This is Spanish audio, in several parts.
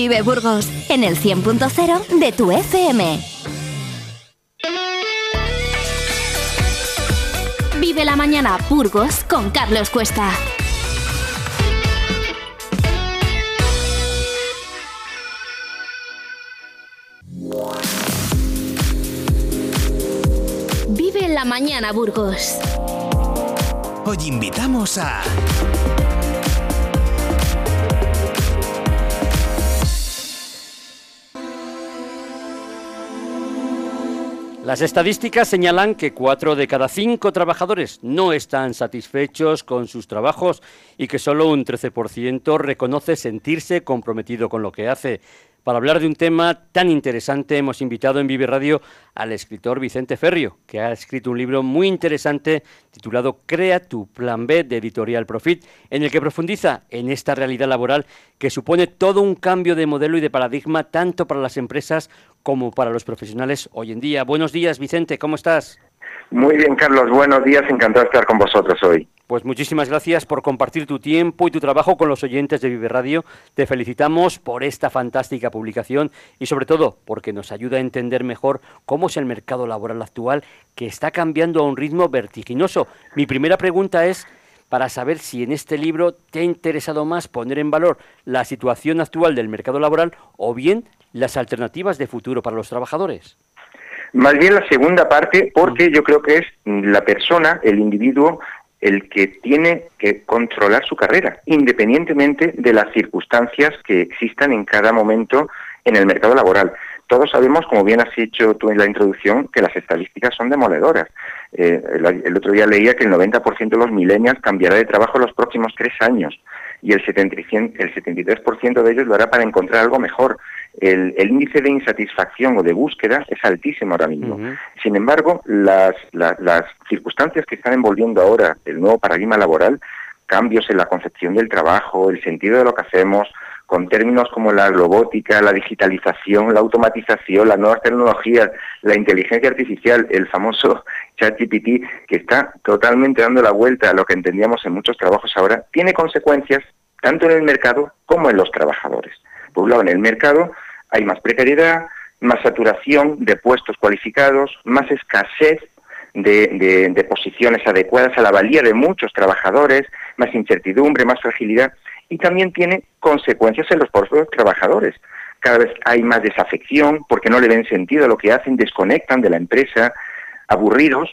Vive Burgos en el 100.0 de tu FM. Vive la mañana Burgos con Carlos Cuesta. Vive la mañana Burgos. Hoy invitamos a... Las estadísticas señalan que cuatro de cada cinco trabajadores no están satisfechos con sus trabajos y que solo un 13% reconoce sentirse comprometido con lo que hace. Para hablar de un tema tan interesante hemos invitado en Vive Radio al escritor Vicente Ferrio, que ha escrito un libro muy interesante titulado Crea tu plan B de Editorial Profit, en el que profundiza en esta realidad laboral que supone todo un cambio de modelo y de paradigma tanto para las empresas como para los profesionales hoy en día. Buenos días, Vicente, ¿cómo estás? Muy bien, Carlos, buenos días, encantado de estar con vosotros hoy. Pues muchísimas gracias por compartir tu tiempo y tu trabajo con los oyentes de Vive Radio. Te felicitamos por esta fantástica publicación y sobre todo porque nos ayuda a entender mejor cómo es el mercado laboral actual que está cambiando a un ritmo vertiginoso. Mi primera pregunta es para saber si en este libro te ha interesado más poner en valor la situación actual del mercado laboral o bien las alternativas de futuro para los trabajadores. Más bien la segunda parte, porque yo creo que es la persona, el individuo, el que tiene que controlar su carrera, independientemente de las circunstancias que existan en cada momento en el mercado laboral. Todos sabemos, como bien has dicho tú en la introducción, que las estadísticas son demoledoras. Eh, el, otro día leía que el 90% de los millennials cambiará de trabajo en los próximos tres años y el, 70, el 73% de ellos lo hará para encontrar algo mejor. El, índice de insatisfacción o de búsqueda es altísimo ahora mismo. Sin embargo, las, las circunstancias que están envolviendo ahora el nuevo paradigma laboral, cambios en la concepción del trabajo, el sentido de lo que hacemos, con términos como la robótica, la digitalización, la automatización, las nuevas tecnologías, la inteligencia artificial, el famoso ChatGPT, que está totalmente dando la vuelta a lo que entendíamos en muchos trabajos ahora, tiene consecuencias tanto en el mercado como en los trabajadores. Por un lado, en el mercado hay más precariedad, más saturación de puestos cualificados, más escasez de, de, posiciones adecuadas a la valía de muchos trabajadores, más incertidumbre, más fragilidad y también tiene consecuencias en los propios trabajadores. Cada vez hay más desafección porque no le ven sentido a lo que hacen, desconectan de la empresa, aburridos,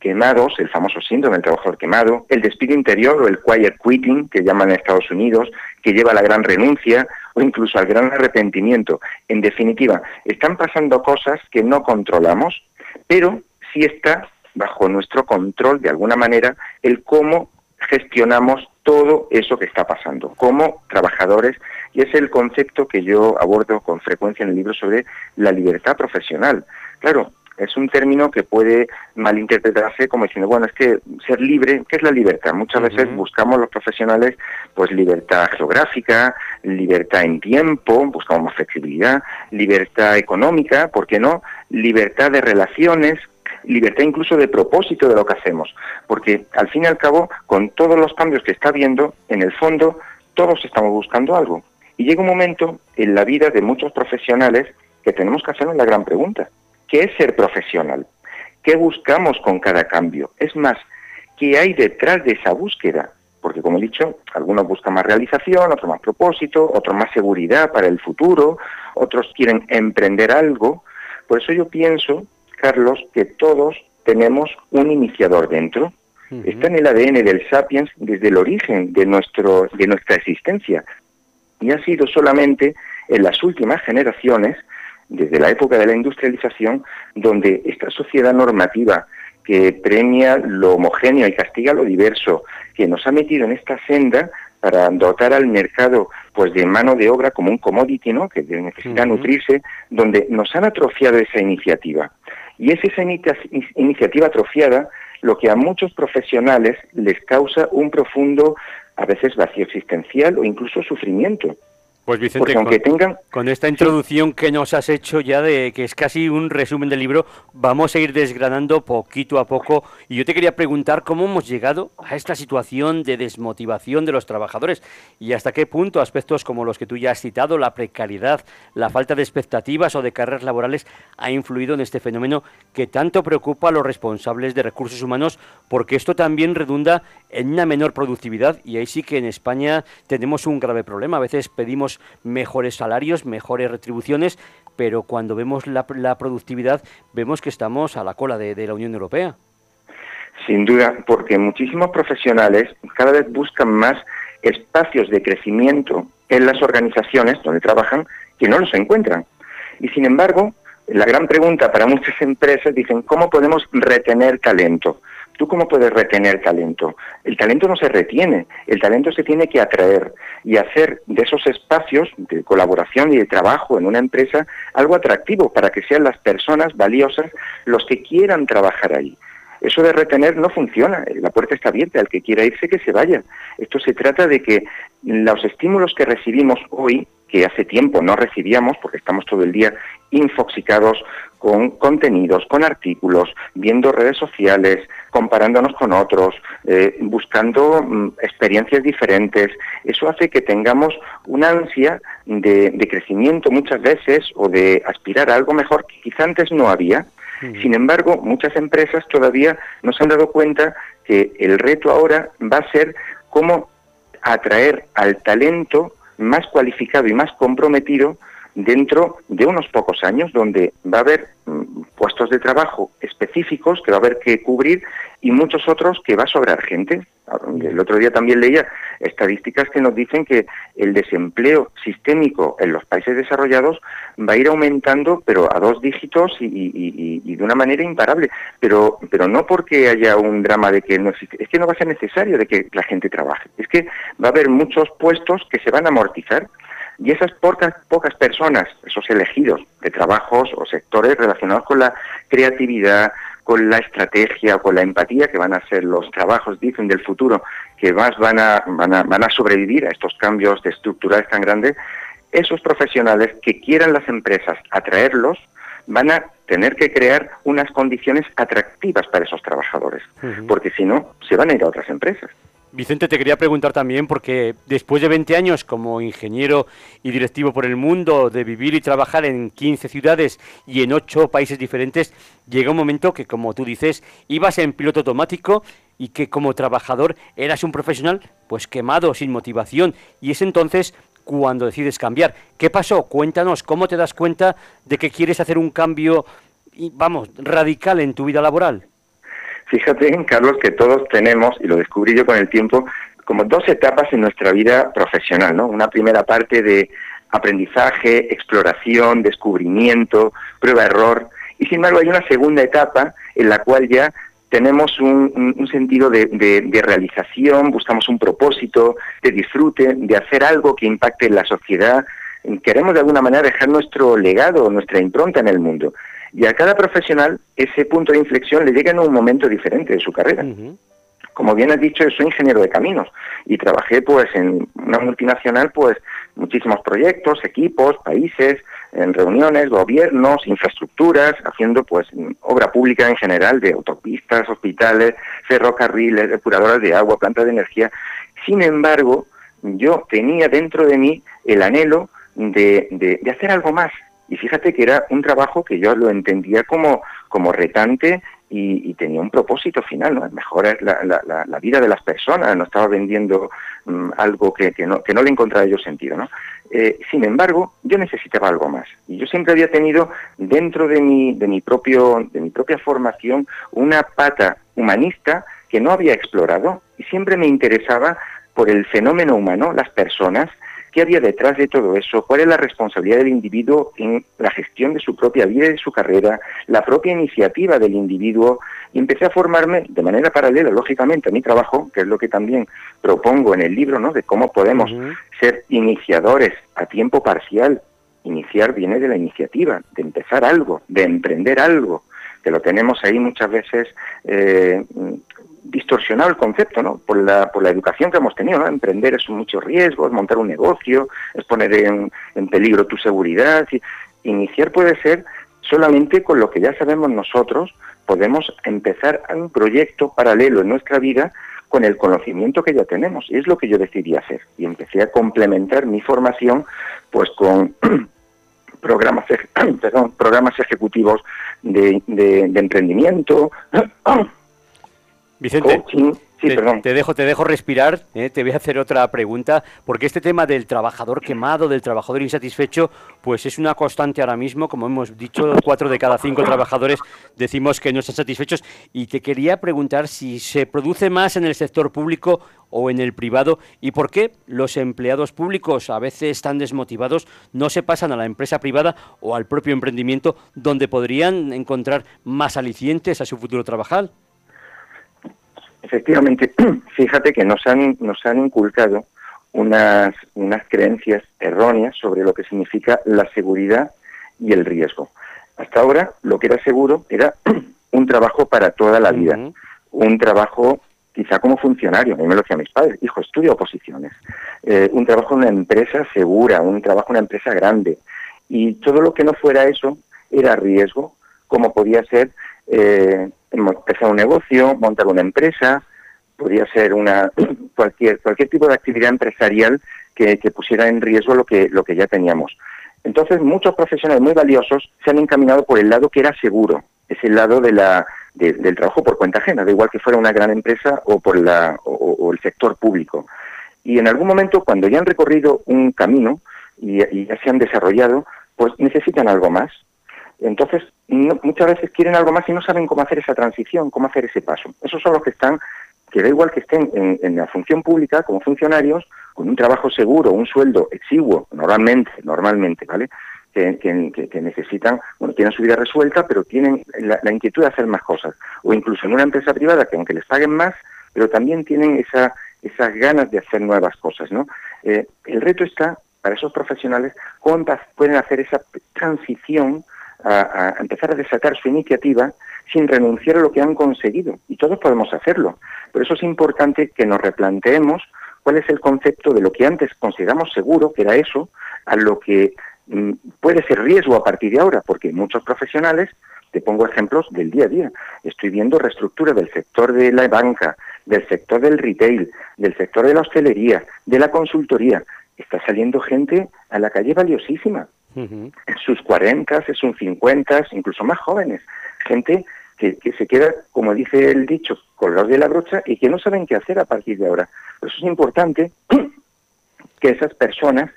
quemados, el famoso síndrome del trabajador quemado, el despido interior o el quiet quitting, que llaman en Estados Unidos, que lleva a la gran renuncia o incluso al gran arrepentimiento. En definitiva, están pasando cosas que no controlamos, pero sí está bajo nuestro control, de alguna manera, el cómo gestionamos todo eso que está pasando como trabajadores y es el concepto que yo abordo con frecuencia en el libro sobre la libertad profesional. Claro, es un término que puede malinterpretarse como diciendo, bueno, es que ser libre, ¿qué es la libertad? Muchas veces buscamos los profesionales pues libertad geográfica, libertad en tiempo, buscamos más flexibilidad, libertad económica, ¿por qué no? Libertad de relaciones, libertad incluso de propósito de lo que hacemos, porque al fin y al cabo, con todos los cambios que está habiendo, en el fondo todos estamos buscando algo. Y llega un momento en la vida de muchos profesionales que tenemos que hacernos la gran pregunta, ¿qué es ser profesional? ¿Qué buscamos con cada cambio? Es más, ¿qué hay detrás de esa búsqueda? Porque como he dicho, algunos buscan más realización, otros más propósito, otros más seguridad para el futuro, otros quieren emprender algo. Por eso yo pienso Carlos, que todos tenemos un iniciador dentro. Está en el ADN del sapiens desde el origen de, nuestro, de nuestra existencia. Y ha sido solamente en las últimas generaciones, desde la época de la industrialización, donde esta sociedad normativa que premia lo homogéneo y castiga lo diverso, que nos ha metido en esta senda para dotar al mercado pues de mano de obra como un commodity, ¿no? que necesita nutrirse, donde nos han atrofiado esa iniciativa. Y es esa iniciativa atrofiada lo que a muchos profesionales les causa un profundo, a veces vacío existencial o incluso sufrimiento. Pues Vicente, con, tengan... con esta introducción que nos has hecho ya de que es casi un resumen del libro, vamos a ir desgranando poquito a poco. Y yo te quería preguntar cómo hemos llegado a esta situación de desmotivación de los trabajadores y hasta qué punto aspectos como los que tú ya has citado, la precariedad, la falta de expectativas o de carreras laborales, ha influido en este fenómeno que tanto preocupa a los responsables de recursos humanos, porque esto también redunda en una menor productividad y ahí sí que en España tenemos un grave problema. A veces pedimos mejores salarios, mejores retribuciones, pero cuando vemos la, productividad vemos que estamos a la cola de, la Unión Europea. Sin duda, porque muchísimos profesionales cada vez buscan más espacios de crecimiento en las organizaciones donde trabajan que no los encuentran. Y sin embargo, la gran pregunta para muchas empresas dicen, ¿cómo podemos retener talento? ¿Tú cómo puedes retener talento? El talento no se retiene, el talento se tiene que atraer y hacer de esos espacios de colaboración y de trabajo en una empresa algo atractivo para que sean las personas valiosas los que quieran trabajar ahí. Eso de retener no funciona, la puerta está abierta, al que quiera irse que se vaya. Esto se trata de que los estímulos que recibimos hoy, que hace tiempo no recibíamos, porque estamos todo el día infoxicados con contenidos, con artículos, viendo redes sociales, comparándonos con otros, eh, buscando mm, experiencias diferentes. Eso hace que tengamos una ansia de, crecimiento muchas veces o de aspirar a algo mejor que quizá antes no había. Sin embargo, muchas empresas todavía no se han dado cuenta que el reto ahora va a ser cómo atraer al talento más cualificado y más comprometido dentro de unos pocos años, donde va a haber mm, puestos de trabajo específicos que va a haber que cubrir y muchos otros que va a sobrar gente. El otro día también leía estadísticas que nos dicen que el desempleo sistémico en los países desarrollados va a ir aumentando, pero a dos dígitos y, de una manera imparable. Pero, pero no porque haya un drama de que no existe, es que no va a ser necesario de que la gente trabaje. Es que va a haber muchos puestos que se van a amortizar y esas pocas, pocas personas, esos elegidos de trabajos o sectores relacionados con la creatividad, con la estrategia, con la empatía, que van a ser los trabajos, dicen, del futuro, que más van a, van a, van a sobrevivir a estos cambios de estructurales tan grandes, esos profesionales que quieran las empresas atraerlos, van a tener que crear unas condiciones atractivas para esos trabajadores, porque si no, se van a ir a otras empresas. Vicente, te quería preguntar también, porque después de 20 años como ingeniero y directivo por el mundo, de vivir y trabajar en 15 ciudades y en 8 países diferentes, llega un momento que, como tú dices, ibas en piloto automático y que como trabajador eras un profesional pues quemado, sin motivación, y es entonces cuando decides cambiar. ¿Qué pasó? Cuéntanos, ¿cómo te das cuenta de que quieres hacer un cambio, vamos, radical en tu vida laboral? Fíjate, Carlos, que todos tenemos, y lo descubrí yo con el tiempo, como dos etapas en nuestra vida profesional, ¿no? Una primera parte de aprendizaje, exploración, descubrimiento, prueba-error, y sin embargo hay una segunda etapa en la cual ya tenemos un, sentido de, de, realización, buscamos un propósito, de disfrute, de hacer algo que impacte en la sociedad, queremos de alguna manera dejar nuestro legado, nuestra impronta en el mundo. Y a cada profesional ese punto de inflexión le llega en un momento diferente de su carrera. Como bien has dicho, soy ingeniero de caminos y trabajé pues en una multinacional pues muchísimos proyectos, equipos, países, en reuniones, gobiernos, infraestructuras, haciendo pues obra pública en general de autopistas, hospitales, ferrocarriles, depuradoras de agua, plantas de energía. Sin embargo, yo tenía dentro de mí el anhelo de, de hacer algo más, y fíjate que era un trabajo que yo lo entendía como, como retante y, tenía un propósito final, ¿no? mejorar la, la, vida de las personas, no estaba vendiendo mm, algo que, que, no, que no le encontraba yo sentido. ¿no? Eh, sin embargo, yo necesitaba algo más. Y yo siempre había tenido dentro de mi, de mi, propio, de mi propia formación una pata humanista que no había explorado y siempre me interesaba por el fenómeno humano, las personas, qué había detrás de todo eso, cuál es la responsabilidad del individuo en la gestión de su propia vida y de su carrera, la propia iniciativa del individuo, y empecé a formarme de manera paralela, lógicamente, a mi trabajo, que es lo que también propongo en el libro, ¿no? de cómo podemos ser iniciadores a tiempo parcial. Iniciar viene de la iniciativa, de empezar algo, de emprender algo, que lo tenemos ahí muchas veces eh, distorsionado el concepto, ¿no? Por la, por la educación que hemos tenido, ¿no? Emprender es mucho riesgo, es montar un negocio, es poner en, en peligro tu seguridad. Iniciar puede ser solamente con lo que ya sabemos nosotros, podemos empezar un proyecto paralelo en nuestra vida con el conocimiento que ya tenemos. Y es lo que yo decidí hacer. Y empecé a complementar mi formación pues con programas, programas ejecutivos de, de, de emprendimiento, Vicente, coaching, Sí, te, perdón. te dejo, te dejo respirar, ¿eh? te voy a hacer otra pregunta, porque este tema del trabajador quemado, del trabajador insatisfecho, pues es una constante ahora mismo, como hemos dicho, cuatro de cada cinco trabajadores decimos que no están satisfechos, y te quería preguntar si se produce más en el sector público o en el privado, y por qué los empleados públicos a veces están desmotivados, no se pasan a la empresa privada o al propio emprendimiento, donde podrían encontrar más alicientes a su futuro trabajar. Efectivamente, fíjate que nos han, nos han inculcado unas, unas creencias erróneas sobre lo que significa la seguridad y el riesgo. Hasta ahora lo que era seguro era un trabajo para toda la vida, un trabajo quizá como funcionario, a mí me lo decían mis padres, hijo, estudia oposiciones, eh, un trabajo en una empresa segura, un trabajo en una empresa grande, y todo lo que no fuera eso era riesgo, como podía ser eh, empezar un negocio, montar una empresa, podría ser una cualquier cualquier tipo de actividad empresarial que, pusiera en riesgo lo que lo que ya teníamos. Entonces muchos profesionales muy valiosos se han encaminado por el lado que era seguro, es el lado de la de- del trabajo por cuenta ajena, da igual que fuera una gran empresa o por la o, o el sector público. Y en algún momento cuando ya han recorrido un camino y, y ya se han desarrollado, pues necesitan algo más. Entonces, no- muchas veces quieren algo más y no saben cómo hacer esa transición, cómo hacer ese paso. Esos son los que están, que da igual que estén en, en la función pública como funcionarios, con un trabajo seguro, un sueldo exiguo, normalmente, normalmente, ¿vale? Que, que- necesitan, bueno, tienen su vida resuelta, pero tienen la, inquietud de hacer más cosas. O incluso en una empresa privada que aunque les paguen más, pero también tienen esa, esas ganas de hacer nuevas cosas, ¿no? Eh, el reto está para esos profesionales empa- pueden hacer esa transición a, empezar a desatar su iniciativa sin renunciar a lo que han conseguido. Y todos podemos hacerlo. Por eso es importante que nos replanteemos cuál es el concepto de lo que antes consideramos seguro, que era eso, a lo que mm, puede ser riesgo a partir de ahora, porque muchos profesionales, te pongo ejemplos del día a día, estoy viendo reestructura del sector de la banca, del sector del retail, del sector de la hostelería, de la consultoría. Está saliendo gente a la calle valiosísima, En sus 40, en sus 50, incluso más jóvenes. Gente que, que se queda, como dice el dicho, colgados de la brocha y que no saben qué hacer a partir de ahora. Por eso es importante que esas personas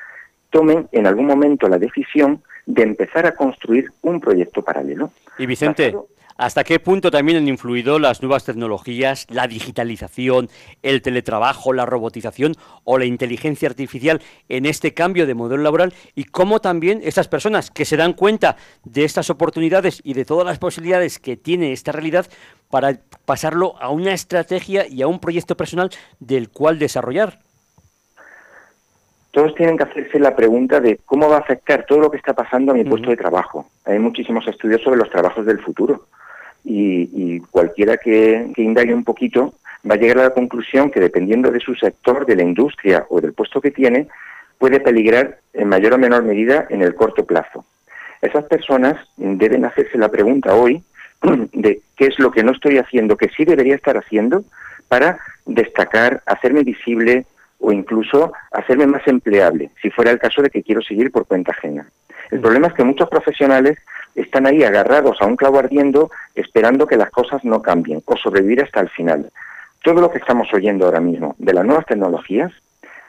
tomen en algún momento la decisión de empezar a construir un proyecto paralelo. Y Vicente, ¿hasta qué punto también han influido las nuevas tecnologías, la digitalización, el teletrabajo, la robotización o la inteligencia artificial en este cambio de modelo laboral? Y cómo también esas personas que se dan cuenta de estas oportunidades y de todas las posibilidades que tiene esta realidad para pasarlo a una estrategia y a un proyecto personal del cual desarrollar. todos tienen que hacerse la pregunta de cómo va a afectar todo lo que está pasando a mi puesto de trabajo. Hay muchísimos estudios sobre los trabajos del futuro y, y cualquiera que, que indague un poquito va a llegar a la conclusión que dependiendo de su sector, de la industria o del puesto que tiene, puede peligrar en mayor o menor medida en el corto plazo. Esas personas deben hacerse la pregunta hoy de qué es lo que no estoy haciendo, que sí debería estar haciendo para destacar, hacerme visible o incluso hacerme más empleable, si fuera el caso de que quiero seguir por cuenta ajena. El problema es que muchos profesionales están ahí agarrados a un clavo ardiendo esperando que las cosas no cambien o sobrevivir hasta el final. Todo lo que estamos oyendo ahora mismo de las nuevas tecnologías,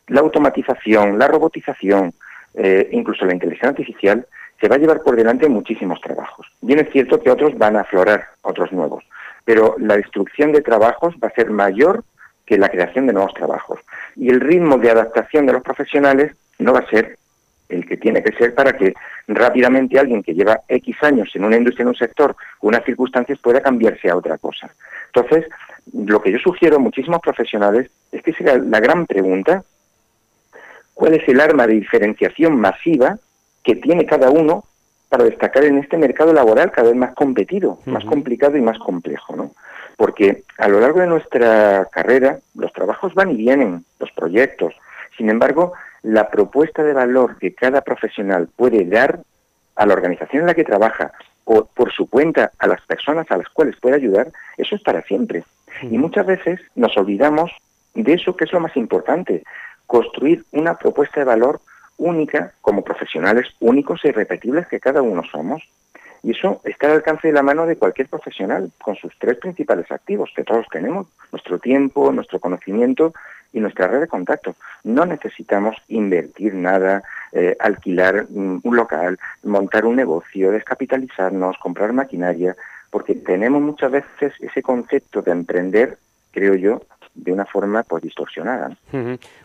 la automatización, la robotización, eh, incluso la inteligencia artificial, se va a llevar por delante muchísimos trabajos. Bien es cierto que otros van a aflorar, otros nuevos, pero la destrucción de trabajos va a ser mayor que la creación de nuevos trabajos. Y el ritmo de adaptación de los profesionales no va a ser el que tiene que ser para que rápidamente alguien que lleva X años en una industria, en un sector, unas circunstancias, pueda cambiarse a otra cosa. Entonces, lo que yo sugiero a muchísimos profesionales es que sea la gran pregunta, ¿cuál es el arma de diferenciación masiva que tiene cada uno para destacar en este mercado laboral cada vez más competido, más complicado y más complejo? ¿no? Porque a lo largo de nuestra carrera los trabajos van y vienen, los proyectos. Sin embargo, la propuesta de valor que cada profesional puede dar a la organización en la que trabaja o por su cuenta a las personas a las cuales puede ayudar, eso es para siempre. Y muchas veces nos olvidamos de eso que es lo más importante, construir una propuesta de valor única como profesionales únicos e irrepetibles que cada uno somos. Y eso está al alcance de la mano de cualquier profesional, con sus tres principales activos que todos tenemos, nuestro tiempo, nuestro conocimiento y nuestra red de contacto. No necesitamos invertir nada, eh, alquilar un local, montar un negocio, descapitalizarnos, comprar maquinaria, porque tenemos muchas veces ese concepto de emprender, creo yo, de una forma pues distorsionada.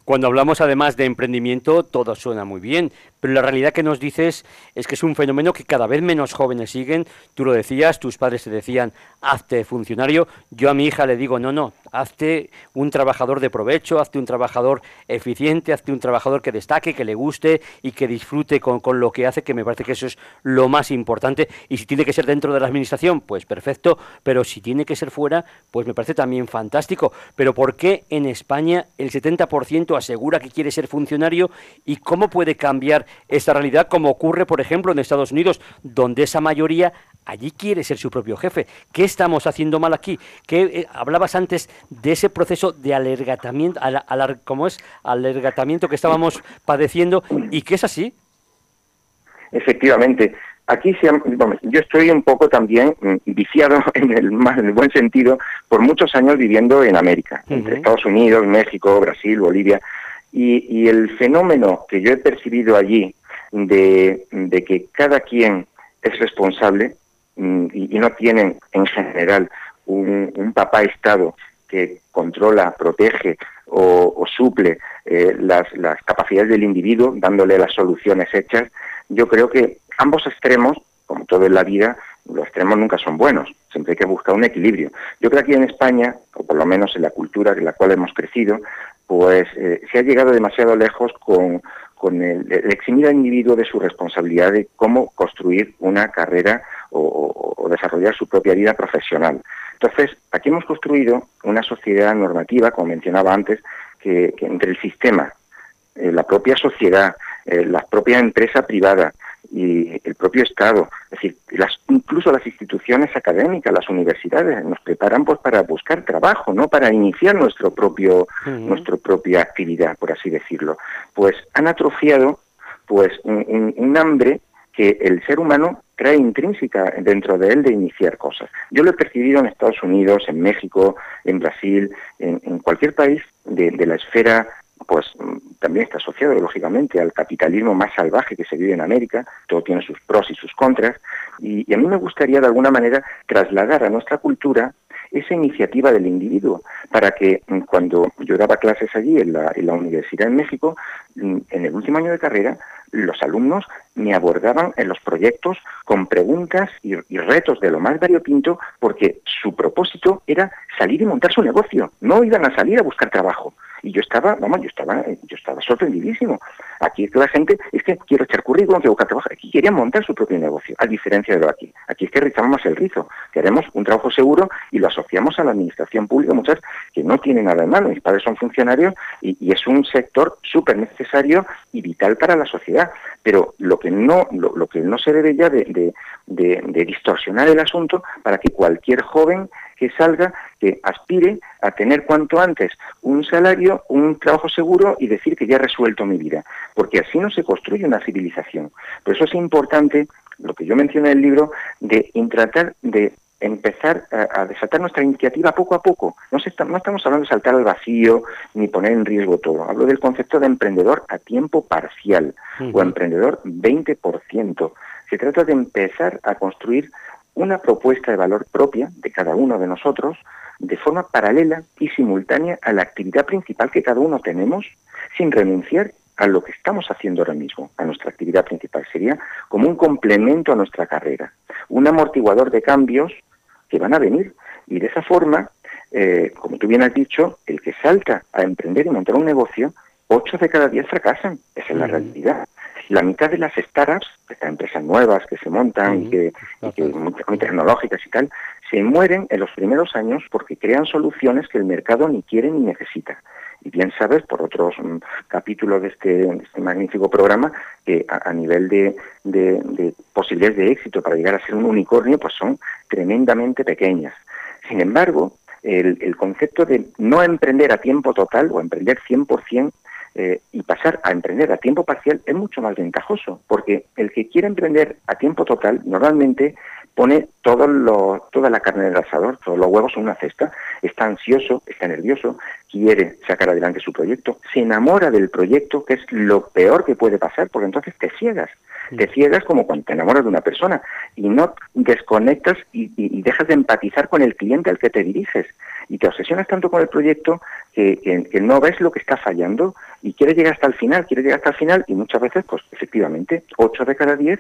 Cuando hablamos además de emprendimiento, todo suena muy bien, pero la realidad que nos dices es que es un fenómeno que cada vez menos jóvenes siguen. Tú lo decías, tus padres te decían, hazte funcionario. Yo a mi hija le digo, no, no, hazte un trabajador de provecho, hazte un trabajador eficiente, hazte un trabajador que destaque, que le guste y que disfrute con, con lo que hace, que me parece que eso es lo más importante. Y si tiene que ser dentro de la administración, pues perfecto, pero si tiene que ser fuera, pues me parece también fantástico. Pero ¿por qué en España el 70% asegura que quiere ser funcionario y cómo puede cambiar esta realidad, como ocurre, por ejemplo, en Estados Unidos, donde esa mayoría allí quiere ser su propio jefe. ¿Qué estamos haciendo mal aquí? ¿Qué, eh, hablabas antes de ese proceso de alergatamiento, ¿cómo es? Alergatamiento que estábamos padeciendo y que es así. Efectivamente. Aquí yo estoy un poco también mm, viciado en el, más, en el buen sentido por muchos años viviendo en América, entre Estados Unidos, México, Brasil, Bolivia, y, el fenómeno que yo he percibido allí de, que cada quien es responsable mm, y, no tienen en general un, papá Estado que controla, protege o, suple eh, las capacidades del individuo, dándole las soluciones hechas, yo creo que ambos extremos, como todo en la vida, los extremos nunca son buenos, siempre hay que buscar un equilibrio. Yo creo que aquí en España, o por lo menos en la cultura en la cual hemos crecido, pues eh, se ha llegado demasiado lejos con, el, eximir al individuo de su responsabilidad de cómo construir una carrera o, desarrollar su propia vida profesional. Entonces, aquí hemos construido una sociedad normativa, como mencionaba antes, que, entre el sistema, eh, la propia sociedad, eh, la propia empresa privada, y el propio Estado, es decir, las, incluso las instituciones académicas, las universidades, nos preparan pues para buscar trabajo, no para iniciar nuestro propio, nuestra propia actividad, por así decirlo. Pues han atrofiado pues un, hambre que el ser humano trae intrínseca dentro de él de iniciar cosas. Yo lo he percibido en Estados Unidos, en México, en Brasil, en, cualquier país de, de, la esfera pues también está asociado lógicamente al capitalismo más salvaje que se vive en América, todo tiene sus pros y sus contras, y, a mí me gustaría de alguna manera trasladar a nuestra cultura esa iniciativa del individuo, para que mm, cuando yo daba clases allí en la, en la Universidad en México, mm, en el último año de carrera, los alumnos me abordaban en los proyectos con preguntas y, y, retos de lo más variopinto, porque su propósito era salir y montar su negocio, no iban a salir a buscar trabajo. Y yo estaba, vamos, yo estaba, yo estaba sorprendidísimo. Aquí la gente es que quiero echar currículum, quiero buscar trabajo. Aquí querían montar su propio negocio, a diferencia de lo aquí. Aquí es que rizamos el rizo. Queremos un trabajo seguro y lo asociamos a la administración pública, muchas que no tienen nada en mano. Mis padres son funcionarios y, es un sector súper necesario y vital para la sociedad. Pero lo que no, lo, que no se debe ya de, distorsionar el asunto para que cualquier joven que salga, que aspire a tener cuanto antes un salario, un trabajo seguro y decir que ya he resuelto mi vida, porque así no se construye una civilización. Por eso es importante, lo que yo mencioné en el libro, de tratar de empezar a, desatar nuestra iniciativa poco a poco. No, no estamos hablando de saltar al vacío ni poner en riesgo todo. Hablo del concepto de emprendedor a tiempo parcial o emprendedor 20%. Se trata de empezar a construir una propuesta de valor propia de cada uno de nosotros de forma paralela y simultánea a la actividad principal que cada uno tenemos, sin renunciar a lo que estamos haciendo ahora mismo, a nuestra actividad principal. Sería como un complemento a nuestra carrera, un amortiguador de cambios que van a venir. Y de esa forma, eh, como tú bien has dicho, el que salta a emprender y montar un negocio, ocho de cada diez fracasan. Esa es la realidad. La mitad de las startups, estas empresas nuevas que se montan y que, y que muy tecnológicas y tal, se mueren en los primeros años porque crean soluciones que el mercado ni quiere ni necesita. Y bien sabes, por otros mm, capítulos de este, este, magnífico programa, que a, nivel de, de, posibilidades de éxito para llegar a ser un unicornio, pues son tremendamente pequeñas. Sin embargo, el, el concepto de no emprender a tiempo total o emprender 100% eh, y pasar a emprender a tiempo parcial es mucho más ventajoso, porque el que quiere emprender a tiempo total normalmente pone todo lo, toda la carne del asador, todos los huevos en una cesta, está ansioso, está nervioso, quiere sacar adelante su proyecto, se enamora del proyecto, que es lo peor que puede pasar, porque entonces te ciegas, te ciegas como cuando te enamoras de una persona y no desconectas y, dejas de empatizar con el cliente al que te diriges. Y te obsesionas tanto con el proyecto que, que, no ves lo que está fallando y quieres llegar hasta el final, quieres llegar hasta el final y muchas veces, pues efectivamente, 8 de cada 10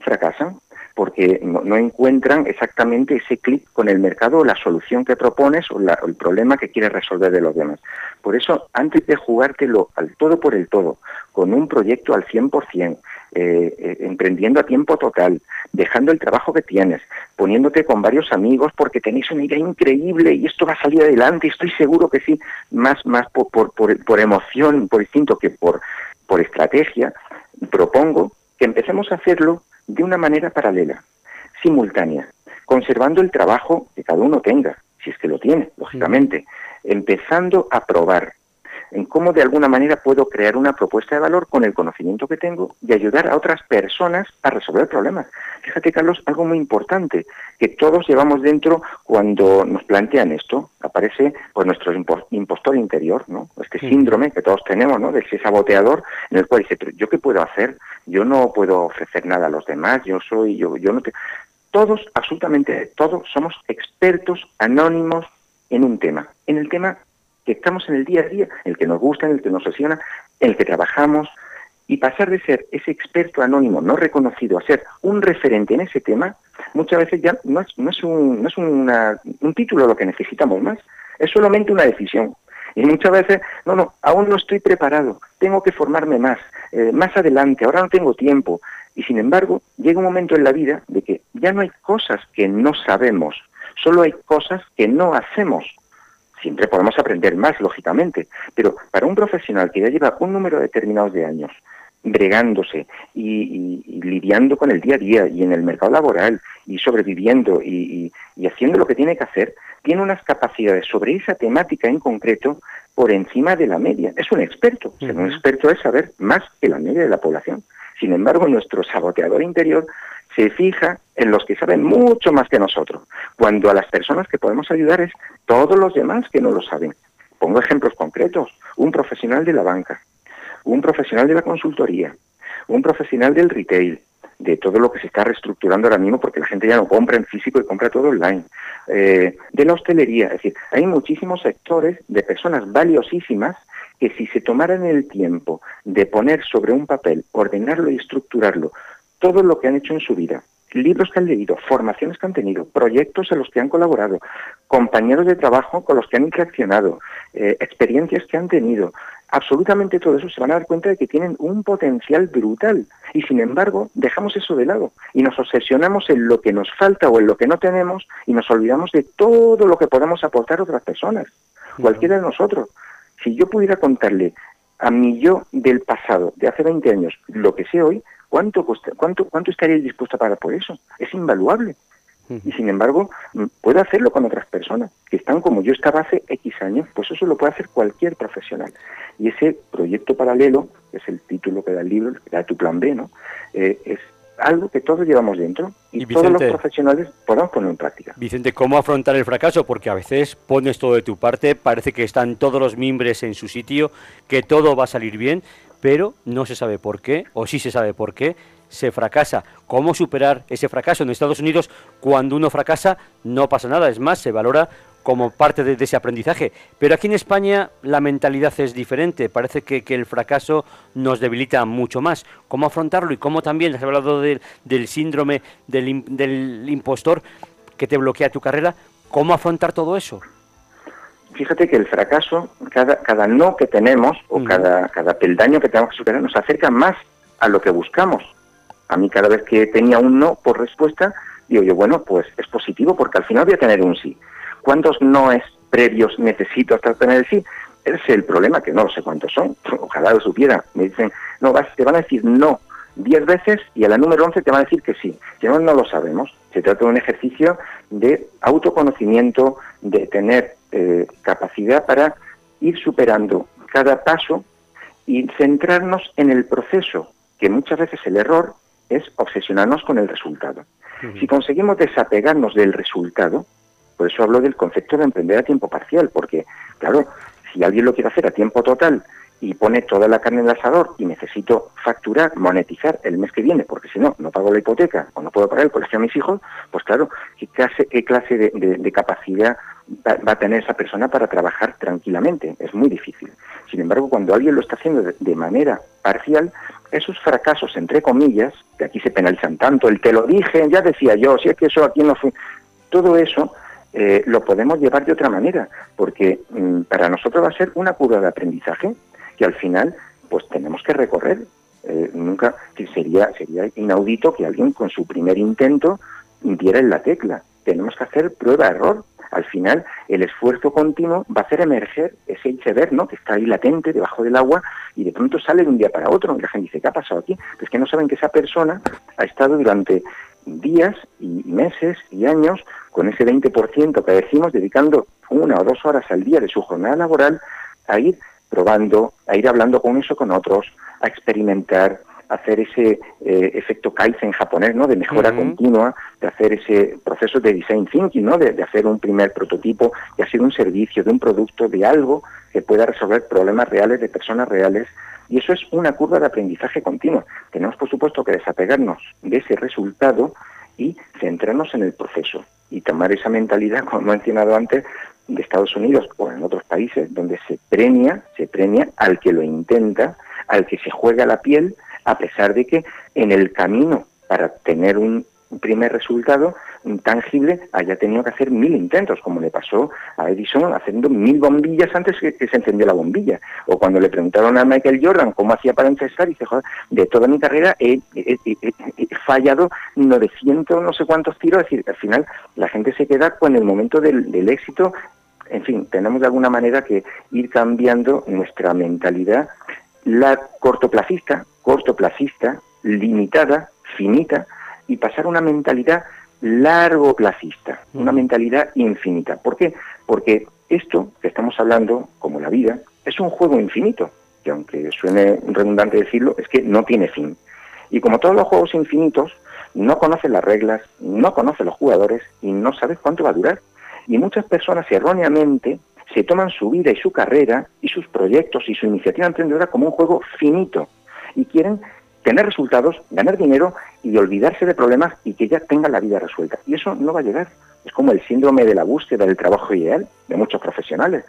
fracasan porque no, encuentran exactamente ese clic con el mercado la solución que propones o, el problema que quieres resolver de los demás. Por eso, antes de jugártelo al todo por el todo, con un proyecto al 100%, eh, eh, emprendiendo a tiempo total, dejando el trabajo que tienes, poniéndote con varios amigos porque tenéis una idea increíble y esto va a salir adelante, estoy seguro que sí, más, más por, por, por, por emoción, por instinto que por, por estrategia, propongo que empecemos a hacerlo de una manera paralela, simultánea, conservando el trabajo que cada uno tenga, si es que lo tiene, lógicamente, empezando a probar en cómo de alguna manera puedo crear una propuesta de valor con el conocimiento que tengo y ayudar a otras personas a resolver problemas. Fíjate, Carlos, algo muy importante que todos llevamos dentro cuando nos plantean esto. Aparece pues nuestro impostor interior, ¿no? Este síndrome que todos tenemos, ¿no? De ese saboteador en el cual dice, ¿yo qué puedo hacer? yo no puedo ofrecer nada a los demás, yo soy, yo, yo no te... Todos, absolutamente todos, somos expertos anónimos en un tema, en el tema que estamos en el día a día, el que nos gusta, en el que nos obsesiona, en el que trabajamos, y pasar de ser ese experto anónimo no reconocido a ser un referente en ese tema, muchas veces ya no es, no es, un, no es un título lo que necesitamos más, es solamente una decisión. Y muchas veces, no, no, aún no estoy preparado, tengo que formarme más, eh, más adelante, ahora no tengo tiempo. Y sin embargo, llega un momento en la vida de que ya no hay cosas que no sabemos, solo hay cosas que no hacemos. Siempre podemos aprender más, lógicamente, pero para un profesional que ya lleva un número determinado de años bregándose y, lidiando con el día a día y en el mercado laboral y sobreviviendo y, y haciendo lo que tiene que hacer, tiene unas capacidades sobre esa temática en concreto por encima de la media. Es un experto. un experto es saber más que la media de la población. Sin embargo, nuestro saboteador interior se fija en los que saben mucho más que nosotros, cuando a las personas que podemos ayudar es todos los demás que no lo saben. Pongo ejemplos concretos. Un profesional de la banca, un profesional de la consultoría, un profesional del retail, de todo lo que se está reestructurando ahora mismo, porque la gente ya no compra en físico y compra todo online, eh, de la hostelería. Es decir, hay muchísimos sectores de personas valiosísimas que si se tomaran el tiempo de poner sobre un papel, ordenarlo y estructurarlo, todo lo que han hecho en su vida, libros que han leído, formaciones que han tenido, proyectos en los que han colaborado, compañeros de trabajo con los que han interaccionado, eh, experiencias que han tenido, absolutamente todo eso se van a dar cuenta de que tienen un potencial brutal. Y sin embargo dejamos eso de lado y nos obsesionamos en lo que nos falta o en lo que no tenemos y nos olvidamos de todo lo que podemos aportar a otras personas, cualquiera de nosotros. Si yo pudiera contarle a mi yo del pasado, de hace 20 años, lo que sé hoy, ¿cuánto, cuánto, cuánto estaría dispuesto a pagar por eso? Es invaluable. Y sin embargo, mm, puede hacerlo con otras personas que están como yo estaba hace X años, pues eso lo puede hacer cualquier profesional. Y ese proyecto paralelo, que es el título que da el libro, que da tu plan B, ¿no? Eh, es algo que todos llevamos dentro y, todos los profesionales podamos poner en práctica. Vicente, ¿cómo afrontar el fracaso? Porque a veces pones todo de tu parte, parece que están todos los mimbres en su sitio, que todo va a salir bien, pero no se sabe por qué, o sí se sabe por qué, se fracasa. ¿Cómo superar ese fracaso? En Estados Unidos, cuando uno fracasa, no pasa nada, es más, se valora como parte de, ese aprendizaje. Pero aquí en España la mentalidad es diferente, parece que, el fracaso nos debilita mucho más. ¿Cómo afrontarlo? Y cómo también, has hablado del, síndrome del, impostor que te bloquea tu carrera, ¿cómo afrontar todo eso? Fíjate que el fracaso, cada, cada no que tenemos o cada, cada peldaño que tenemos que superar nos acerca más a lo que buscamos. A mí cada vez que tenía un no por respuesta, digo yo, bueno, pues es positivo porque al final voy a tener un sí. ¿Cuántos noes previos necesito hasta tener el sí? Ese es el problema, que no sé cuántos son. Ojalá lo supiera. Me dicen, no, vas, te van a decir no diez veces y a la número once te van a decir que sí. Si no, no lo sabemos. Se trata de un ejercicio de autoconocimiento, de tener eh, capacidad para ir superando cada paso y centrarnos en el proceso, que muchas veces el error es obsesionarnos con el resultado. Si conseguimos desapegarnos del resultado, por eso hablo del concepto de emprender a tiempo parcial, porque, claro, si alguien lo quiere hacer a tiempo total y pone toda la carne en el asador y necesito facturar, monetizar el mes que viene, porque si no, no pago la hipoteca o no puedo pagar el colegio a mis hijos, pues claro, ¿qué clase, qué clase de, capacidad va, a tener esa persona para trabajar tranquilamente? Es muy difícil. Sin embargo, cuando alguien lo está haciendo de, manera parcial, esos fracasos, entre comillas, que aquí se penalizan tanto, el te lo dije, ya decía yo, si es que eso aquí no fue, todo eso eh, lo podemos llevar de otra manera, porque mm, para nosotros va a ser una curva de aprendizaje que al final pues tenemos que recorrer. Eh, nunca sería sería inaudito que alguien con su primer intento diera en la tecla. Tenemos que hacer prueba-error. Al final, el esfuerzo continuo va a hacer emerger ese iceberg, ¿no? Que está ahí latente debajo del agua y de pronto sale de un día para otro. Y la gente dice, ¿qué ha pasado aquí? Pues que no saben que esa persona ha estado durante días y meses y años con ese 20% que decimos, dedicando una o dos horas al día de su jornada laboral a ir probando, a ir hablando con eso con otros, a experimentar, hacer ese eh, efecto Kaizen japonés, ¿no? De mejora continua, de hacer ese proceso de design thinking, ¿no? De, hacer un primer prototipo, de hacer un servicio, de un producto, de algo que pueda resolver problemas reales de personas reales. Y eso es una curva de aprendizaje continua. Tenemos, por supuesto, que desapegarnos de ese resultado y centrarnos en el proceso y tomar esa mentalidad, como he mencionado antes, de Estados Unidos o en otros países donde se premia, se premia al que lo intenta, al que se juega la piel, a pesar de que en el camino para tener un primer resultado tangible haya tenido que hacer mil intentos, como le pasó a Edison haciendo mil bombillas antes que, se encendió la bombilla. O cuando le preguntaron a Michael Jordan cómo hacía para empezar, y dice, joder, de toda mi carrera he, fallado 900 no sé cuántos tiros. Es decir, al final la gente se queda con el momento del éxito. En fin, tenemos de alguna manera que ir cambiando nuestra mentalidad, la cortoplacista, cortoplacista, limitada, finita, y pasar a una mentalidad largo placista, una mentalidad infinita. ¿Por qué? Porque esto que estamos hablando, como la vida, es un juego infinito, que aunque suene redundante decirlo, es que no tiene fin. Y como todos los juegos infinitos, no conoces las reglas, no conoces los jugadores y no sabes cuánto va a durar. Y muchas personas erróneamente se toman su vida y su carrera y sus proyectos y su iniciativa emprendedora como un juego finito y quieren tener resultados, ganar dinero y olvidarse de problemas y que ya tengan la vida resuelta. Y eso no va a llegar. Es como el síndrome de la búsqueda del trabajo ideal de muchos profesionales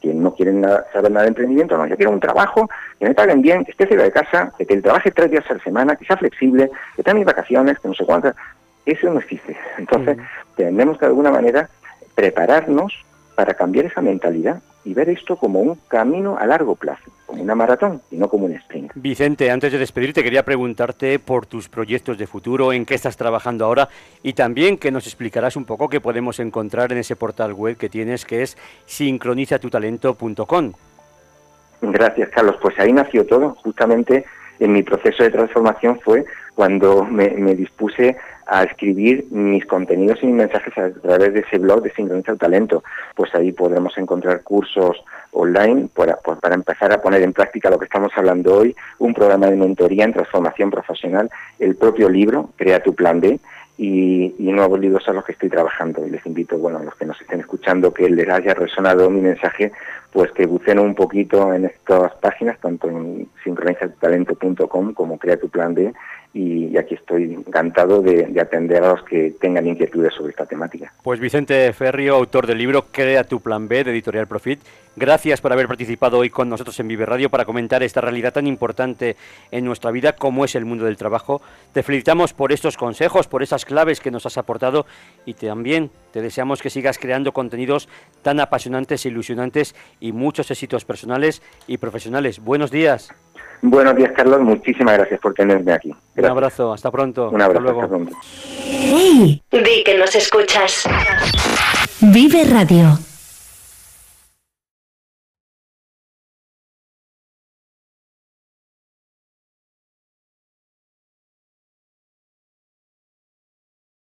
que no quieren saber nada de emprendimiento, no, yo quiero un trabajo que me paguen bien, que esté cerca de casa, que el trabaje tres días a la semana, que sea flexible, que tenga mis vacaciones, que no sé cuántas. Eso no existe. Entonces, tenemos que de alguna manera prepararnos para cambiar esa mentalidad y ver esto como un camino a largo plazo, como una maratón y no como un sprint. Vicente, antes de despedirte quería preguntarte por tus proyectos de futuro, en qué estás trabajando ahora y también que nos explicarás un poco qué podemos encontrar en ese portal web que tienes que es sincronizatutalento.com. Gracias, Carlos. Pues ahí nació todo. Justamente en mi proceso de transformación fue cuando me, dispuse a escribir mis contenidos y mis mensajes a través de ese blog de Sincroniza el Talento. Pues ahí podremos encontrar cursos online para, pues para empezar a poner en práctica lo que estamos hablando hoy, un programa de mentoría en transformación profesional, el propio libro, Crea tu Plan B, y, nuevos libros a los que estoy trabajando. Y les invito, bueno, a los que nos estén escuchando, que les haya resonado mi mensaje, pues que bucen un poquito en estas páginas, tanto en sincronizatutalento.com como Crea tu Plan B, y, aquí estoy encantado de, atender a los que tengan inquietudes sobre esta temática. Pues Vicente Ferrio, autor del libro Crea tu Plan B de Editorial Profit, gracias por haber participado hoy con nosotros en Vive Radio para comentar esta realidad tan importante en nuestra vida como es el mundo del trabajo. Te felicitamos por estos consejos, por esas claves que nos has aportado y también te deseamos que sigas creando contenidos tan apasionantes e ilusionantes y muchos éxitos personales y profesionales. Buenos días. Buenos días, Carlos. Muchísimas gracias por tenerme aquí. Un abrazo, hasta pronto. Un abrazo, hasta, pronto. ¡Hey! Di que nos escuchas. Vive Radio.